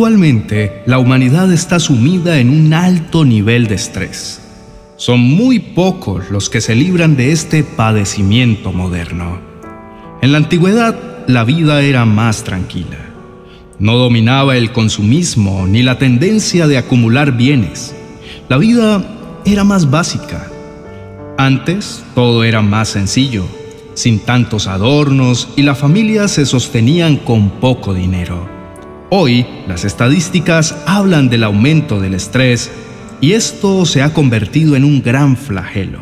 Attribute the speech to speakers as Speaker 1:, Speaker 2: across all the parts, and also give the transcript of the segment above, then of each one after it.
Speaker 1: Actualmente, la humanidad está sumida en un alto nivel de estrés. Son muy pocos los que se libran de este padecimiento moderno. En la antigüedad, la vida era más tranquila. No dominaba el consumismo ni la tendencia de acumular bienes. La vida era más básica. Antes, todo era más sencillo, sin tantos adornos y las familias se sostenían con poco dinero. Hoy, las estadísticas hablan del aumento del estrés y esto se ha convertido en un gran flagelo.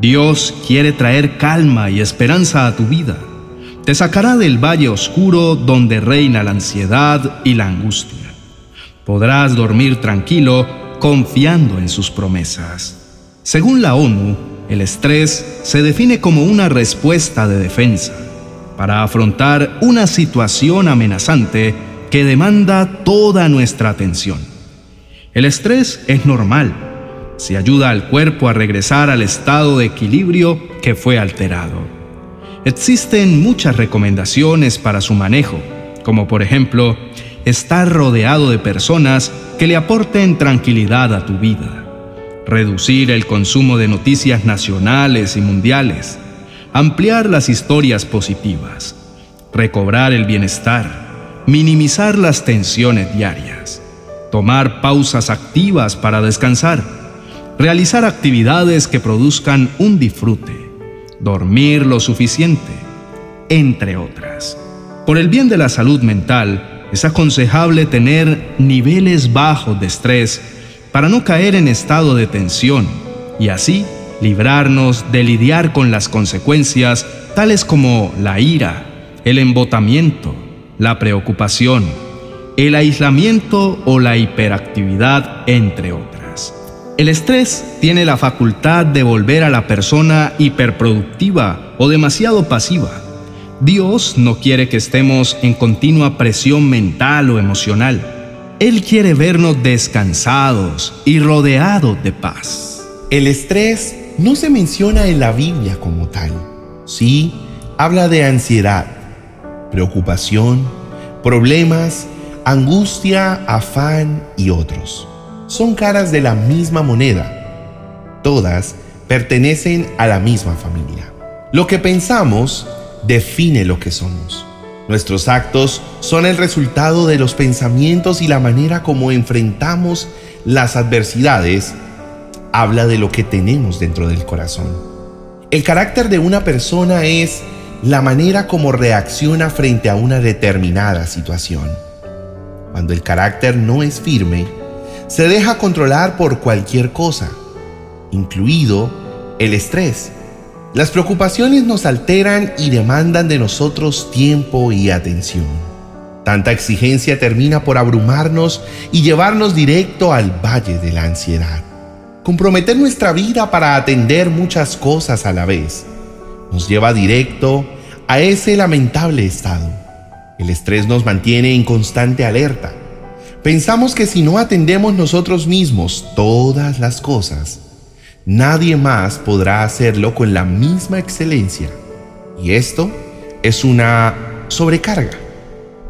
Speaker 1: Dios quiere traer calma y esperanza a tu vida. Te sacará del valle oscuro donde reina la ansiedad y la angustia. Podrás dormir tranquilo confiando en sus promesas. Según la ONU, el estrés se define como una respuesta de defensa para afrontar una situación amenazante que demanda toda nuestra atención. El estrés es normal, si ayuda al cuerpo a regresar al estado de equilibrio que fue alterado. Existen muchas recomendaciones para su manejo, como por ejemplo, estar rodeado de personas que le aporten tranquilidad a tu vida, reducir el consumo de noticias nacionales y mundiales, ampliar las historias positivas, recobrar el bienestar, minimizar las tensiones diarias, tomar pausas activas para descansar, realizar actividades que produzcan un disfrute, dormir lo suficiente, entre otras. Por el bien de la salud mental, es aconsejable tener niveles bajos de estrés para no caer en estado de tensión y así librarnos de lidiar con las consecuencias tales como la ira, el embotamiento, la preocupación, el aislamiento o la hiperactividad, entre otras. El estrés tiene la facultad de volver a la persona hiperproductiva o demasiado pasiva. Dios no quiere que estemos en continua presión mental o emocional. Él quiere vernos descansados y rodeados de paz.
Speaker 2: El estrés no se menciona en la Biblia como tal. Sí, habla de ansiedad, preocupación, problemas, angustia, afán y otros. Son caras de la misma moneda. Todas pertenecen a la misma familia. Lo que pensamos define lo que somos. Nuestros actos son el resultado de los pensamientos y la manera como enfrentamos las adversidades habla de lo que tenemos dentro del corazón. El carácter de una persona es la manera como reacciona frente a una determinada situación. Cuando el carácter no es firme, se deja controlar por cualquier cosa, incluido el estrés. Las preocupaciones nos alteran y demandan de nosotros tiempo y atención. Tanta exigencia termina por abrumarnos y llevarnos directo al valle de la ansiedad. Comprometer nuestra vida para atender muchas cosas a la vez nos lleva directo a ese lamentable estado. El estrés nos mantiene en constante alerta. Pensamos que si no atendemos nosotros mismos todas las cosas, nadie más podrá hacerlo con la misma excelencia. Y esto es una sobrecarga.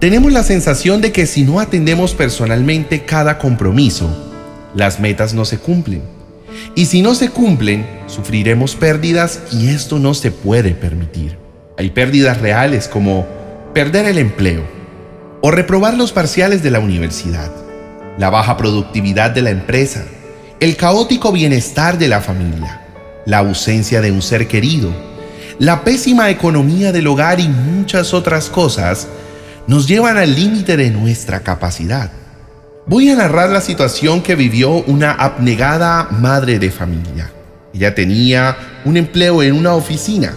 Speaker 2: Tenemos la sensación de que si no atendemos personalmente cada compromiso, las metas no se cumplen y si no se cumplen, sufriremos pérdidas y esto no se puede permitir. Hay pérdidas reales como perder el empleo o reprobar los parciales de la universidad, la baja productividad de la empresa, el caótico bienestar de la familia, la ausencia de un ser querido, la pésima economía del hogar y muchas otras cosas nos llevan al límite de nuestra capacidad. Voy a narrar la situación que vivió una abnegada madre de familia. Ella tenía un empleo en una oficina,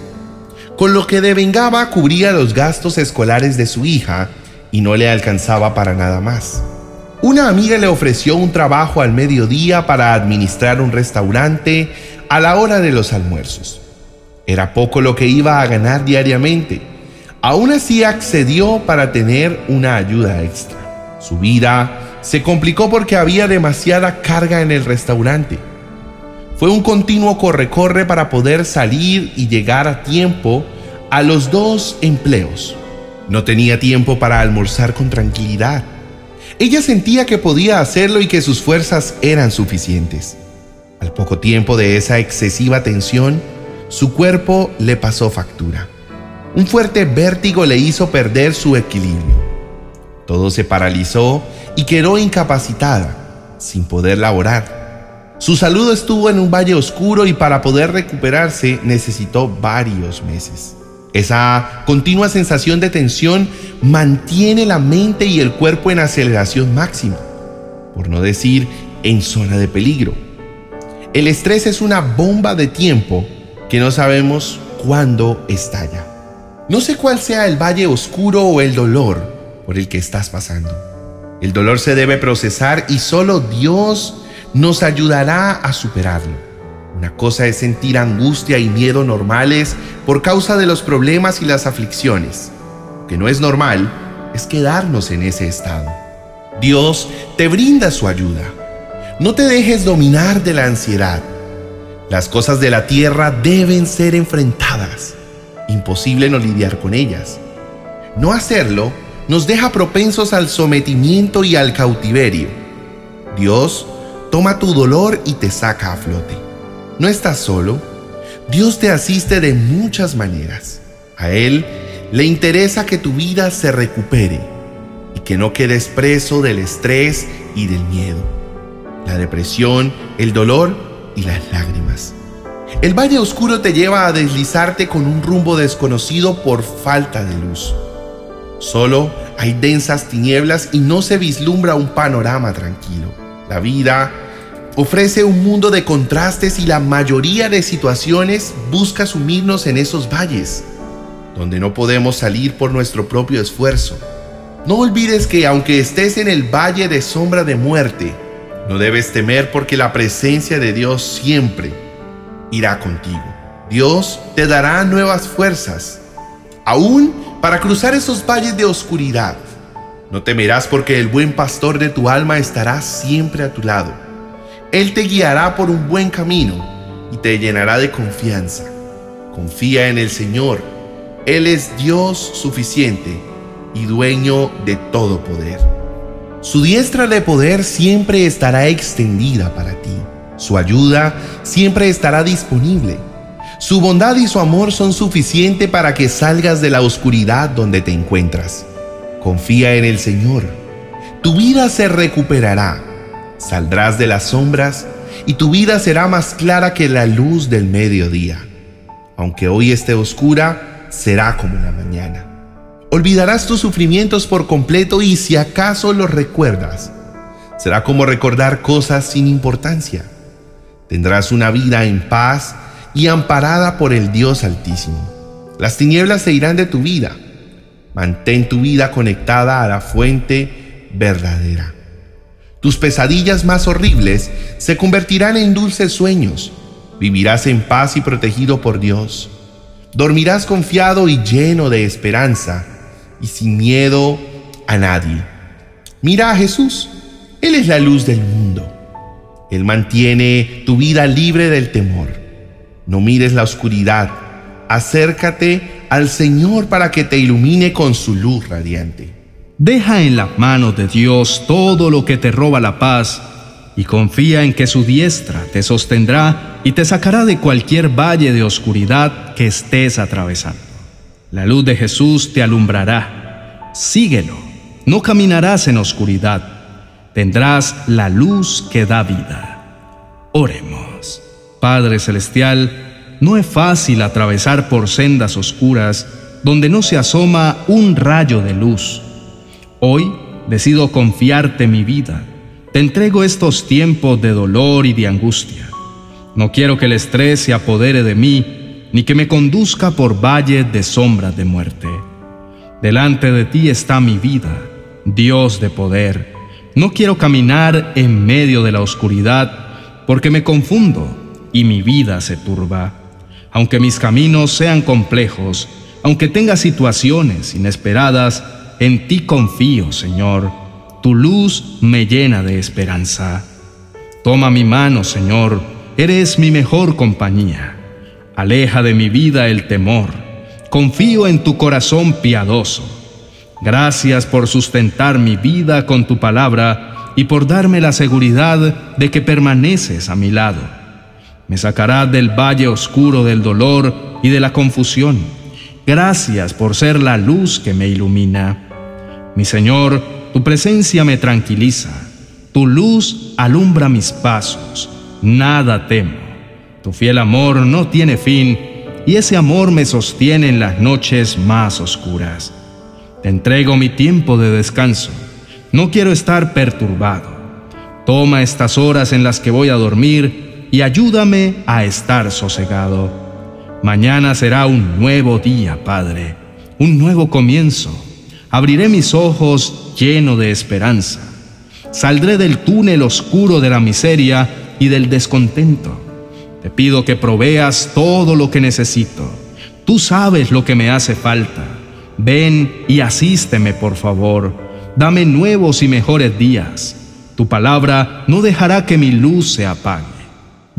Speaker 2: con lo que devengaba cubría los gastos escolares de su hija y no le alcanzaba para nada más. Una amiga le ofreció un trabajo al mediodía para administrar un restaurante a la hora de los almuerzos. Era poco lo que iba a ganar diariamente. Aún así accedió para tener una ayuda extra. Su vida se complicó porque había demasiada carga en el restaurante. Fue un continuo corre-corre para poder salir y llegar a tiempo a los dos empleos. No tenía tiempo para almorzar con tranquilidad. Ella sentía que podía hacerlo y que sus fuerzas eran suficientes. Al poco tiempo de esa excesiva tensión, su cuerpo le pasó factura. Un fuerte vértigo le hizo perder su equilibrio. Todo se paralizó y quedó incapacitada, sin poder laborar. Su salud estuvo en un valle oscuro y para poder recuperarse necesitó varios meses. Esa continua sensación de tensión mantiene la mente y el cuerpo en aceleración máxima, por no decir en zona de peligro. El estrés es una bomba de tiempo que no sabemos cuándo estalla. No sé cuál sea el valle oscuro o el dolor por el que estás pasando. El dolor se debe procesar y solo Dios nos ayudará a superarlo. Una cosa es sentir angustia y miedo normales por causa de los problemas y las aflicciones. Lo que no es normal es quedarnos en ese estado. Dios te brinda su ayuda. No te dejes dominar de la ansiedad. Las cosas de la tierra deben ser enfrentadas imposible no lidiar con ellas. No hacerlo nos deja propensos al sometimiento y al cautiverio. Dios toma tu dolor y te saca a flote. No estás solo. Dios te asiste de muchas maneras. A Él le interesa que tu vida se recupere y que no quedes preso del estrés y del miedo, la depresión, el dolor y las lágrimas. El valle oscuro te lleva a deslizarte con un rumbo desconocido por falta de luz. Solo hay densas tinieblas y no se vislumbra un panorama tranquilo. La vida ofrece un mundo de contrastes y la mayoría de situaciones busca sumirnos en esos valles, donde no podemos salir por nuestro propio esfuerzo. No olvides que aunque estés en el valle de sombra de muerte, no debes temer porque la presencia de Dios siempre irá contigo. Dios te dará nuevas fuerzas, aún para cruzar esos valles de oscuridad. No temerás porque el buen pastor de tu alma estará siempre a tu lado. Él te guiará por un buen camino y te llenará de confianza. Confía en el Señor. Él es Dios suficiente y dueño de todo poder. Su diestra de poder siempre estará extendida para ti. Su ayuda siempre estará disponible. Su bondad y su amor son suficientes para que salgas de la oscuridad donde te encuentras. Confía en el Señor. Tu vida se recuperará. Saldrás de las sombras y tu vida será más clara que la luz del mediodía. Aunque hoy esté oscura, será como la mañana. Olvidarás tus sufrimientos por completo y si acaso los recuerdas, será como recordar cosas sin importancia. Tendrás una vida en paz y amparada por el Dios Altísimo. Las tinieblas se irán de tu vida. Mantén tu vida conectada a la fuente verdadera. Tus pesadillas más horribles se convertirán en dulces sueños. Vivirás en paz y protegido por Dios. Dormirás confiado y lleno de esperanza y sin miedo a nadie. Mira a Jesús. Él es la luz del mundo. Él mantiene tu vida libre del temor. No mires la oscuridad. Acércate al Señor para que te ilumine con su luz radiante.
Speaker 1: Deja en las manos de Dios todo lo que te roba la paz y confía en que su diestra te sostendrá y te sacará de cualquier valle de oscuridad que estés atravesando. La luz de Jesús te alumbrará. Síguelo. No caminarás en oscuridad tendrás la luz que da vida. Oremos. Padre Celestial, no es fácil atravesar por sendas oscuras donde no se asoma un rayo de luz. Hoy decido confiarte mi vida. Te entrego estos tiempos de dolor y de angustia. No quiero que el estrés se apodere de mí, ni que me conduzca por valles de sombras de muerte. Delante de ti está mi vida, Dios de poder no quiero caminar en medio de la oscuridad porque me confundo y mi vida se turba. Aunque mis caminos sean complejos, aunque tenga situaciones inesperadas, en ti confío, Señor. Tu luz me llena de esperanza. Toma mi mano, Señor, eres mi mejor compañía. Aleja de mi vida el temor. Confío en tu corazón piadoso Gracias por sustentar mi vida con tu palabra y por darme la seguridad de que permaneces a mi lado. Me sacarás del valle oscuro del dolor y de la confusión. Gracias por ser la luz que me ilumina. Mi Señor, tu presencia me tranquiliza. Tu luz alumbra mis pasos. Nada temo. Tu fiel amor no tiene fin y ese amor me sostiene en las noches más oscuras. Te entrego mi tiempo de descanso. No quiero estar perturbado. Toma estas horas en las que voy a dormir y ayúdame a estar sosegado. Mañana será un nuevo día, Padre, un nuevo comienzo. Abriré mis ojos lleno de esperanza. Saldré del túnel oscuro de la miseria y del descontento. Te pido que proveas todo lo que necesito. Tú sabes lo que me hace falta. Ven y asísteme, por favor. Dame nuevos y mejores días. Tu palabra no dejará que mi luz se apague.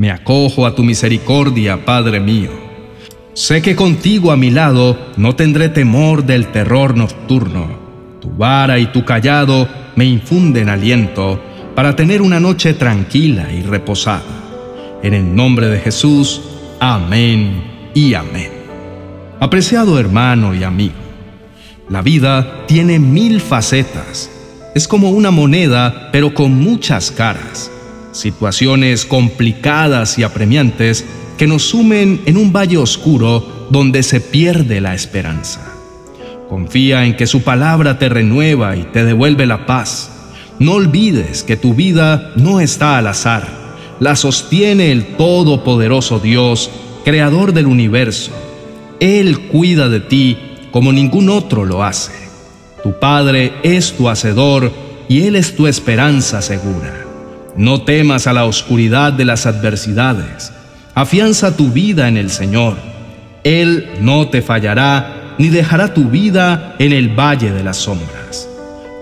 Speaker 1: Me acojo a tu misericordia, Padre mío. Sé que contigo a mi lado no tendré temor del terror nocturno. Tu vara y tu callado me infunden aliento para tener una noche tranquila y reposada. En el nombre de Jesús, amén y amén. Apreciado hermano y amigo, la vida tiene mil facetas. Es como una moneda, pero con muchas caras. Situaciones complicadas y apremiantes que nos sumen en un valle oscuro donde se pierde la esperanza. Confía en que su palabra te renueva y te devuelve la paz. No olvides que tu vida no está al azar. La sostiene el Todopoderoso Dios, Creador del universo. Él cuida de ti como ningún otro lo hace. Tu Padre es tu Hacedor y Él es tu esperanza segura. No temas a la oscuridad de las adversidades. Afianza tu vida en el Señor. Él no te fallará ni dejará tu vida en el valle de las sombras.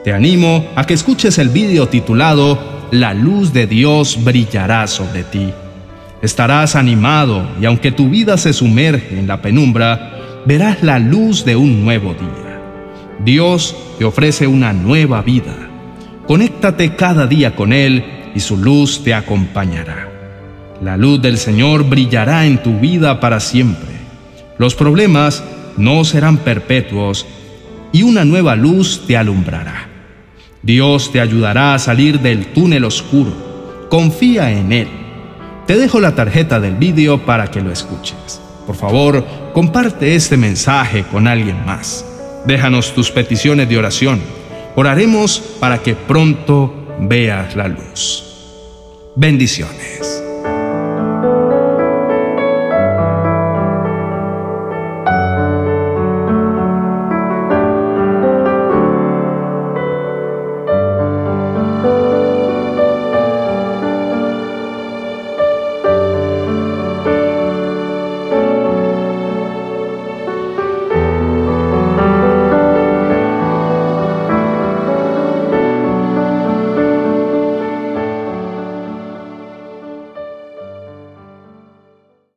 Speaker 1: Te animo a que escuches el vídeo titulado La luz de Dios brillará sobre ti. Estarás animado y aunque tu vida se sumerge en la penumbra, verás la luz de un nuevo día. Dios te ofrece una nueva vida. Conéctate cada día con Él y su luz te acompañará. La luz del Señor brillará en tu vida para siempre. Los problemas no serán perpetuos y una nueva luz te alumbrará. Dios te ayudará a salir del túnel oscuro. Confía en Él. Te dejo la tarjeta del vídeo para que lo escuches. Por favor, comparte este mensaje con alguien más. Déjanos tus peticiones de oración. Oraremos para que pronto veas la luz. Bendiciones.